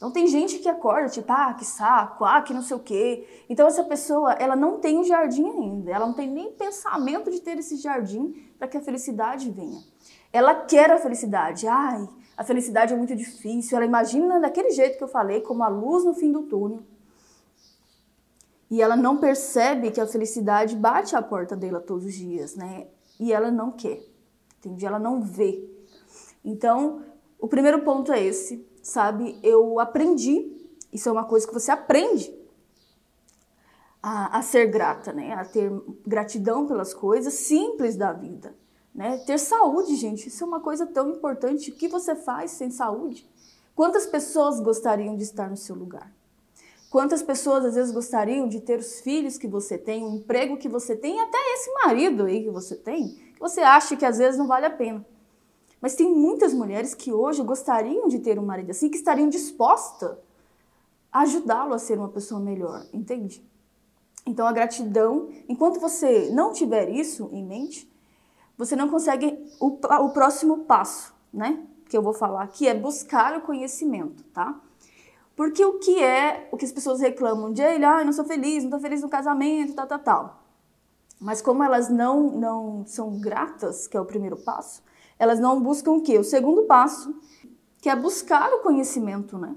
Então tem gente que acorda, tipo, ah, que saco, ah, que não sei o quê. Então essa pessoa, ela não tem o um jardim ainda, ela não tem nem pensamento de ter esse jardim para que a felicidade venha. Ela quer a felicidade. Ai, a felicidade é muito difícil. Ela imagina daquele jeito que eu falei, como a luz no fim do túnel. E ela não percebe que a felicidade bate à porta dela todos os dias, né? E ela não quer. Entende? Ela não vê. Então, o primeiro ponto é esse sabe? Eu aprendi, isso é uma coisa que você aprende a, a ser grata, né? A ter gratidão pelas coisas simples da vida, né? Ter saúde, gente, isso é uma coisa tão importante. O que você faz sem saúde? Quantas pessoas gostariam de estar no seu lugar? Quantas pessoas às vezes gostariam de ter os filhos que você tem, o emprego que você tem, até esse marido aí que você tem, que você acha que às vezes não vale a pena. Mas tem muitas mulheres que hoje gostariam de ter um marido assim, que estariam dispostas a ajudá-lo a ser uma pessoa melhor, entende? Então a gratidão, enquanto você não tiver isso em mente, você não consegue o, o próximo passo, né? Que eu vou falar aqui é buscar o conhecimento, tá? Porque o que é o que as pessoas reclamam de ele, ah, eu não sou feliz, não tô feliz no casamento, tal, tal, tal. Mas como elas não, não são gratas, que é o primeiro passo, elas não buscam o quê? O segundo passo, que é buscar o conhecimento, né?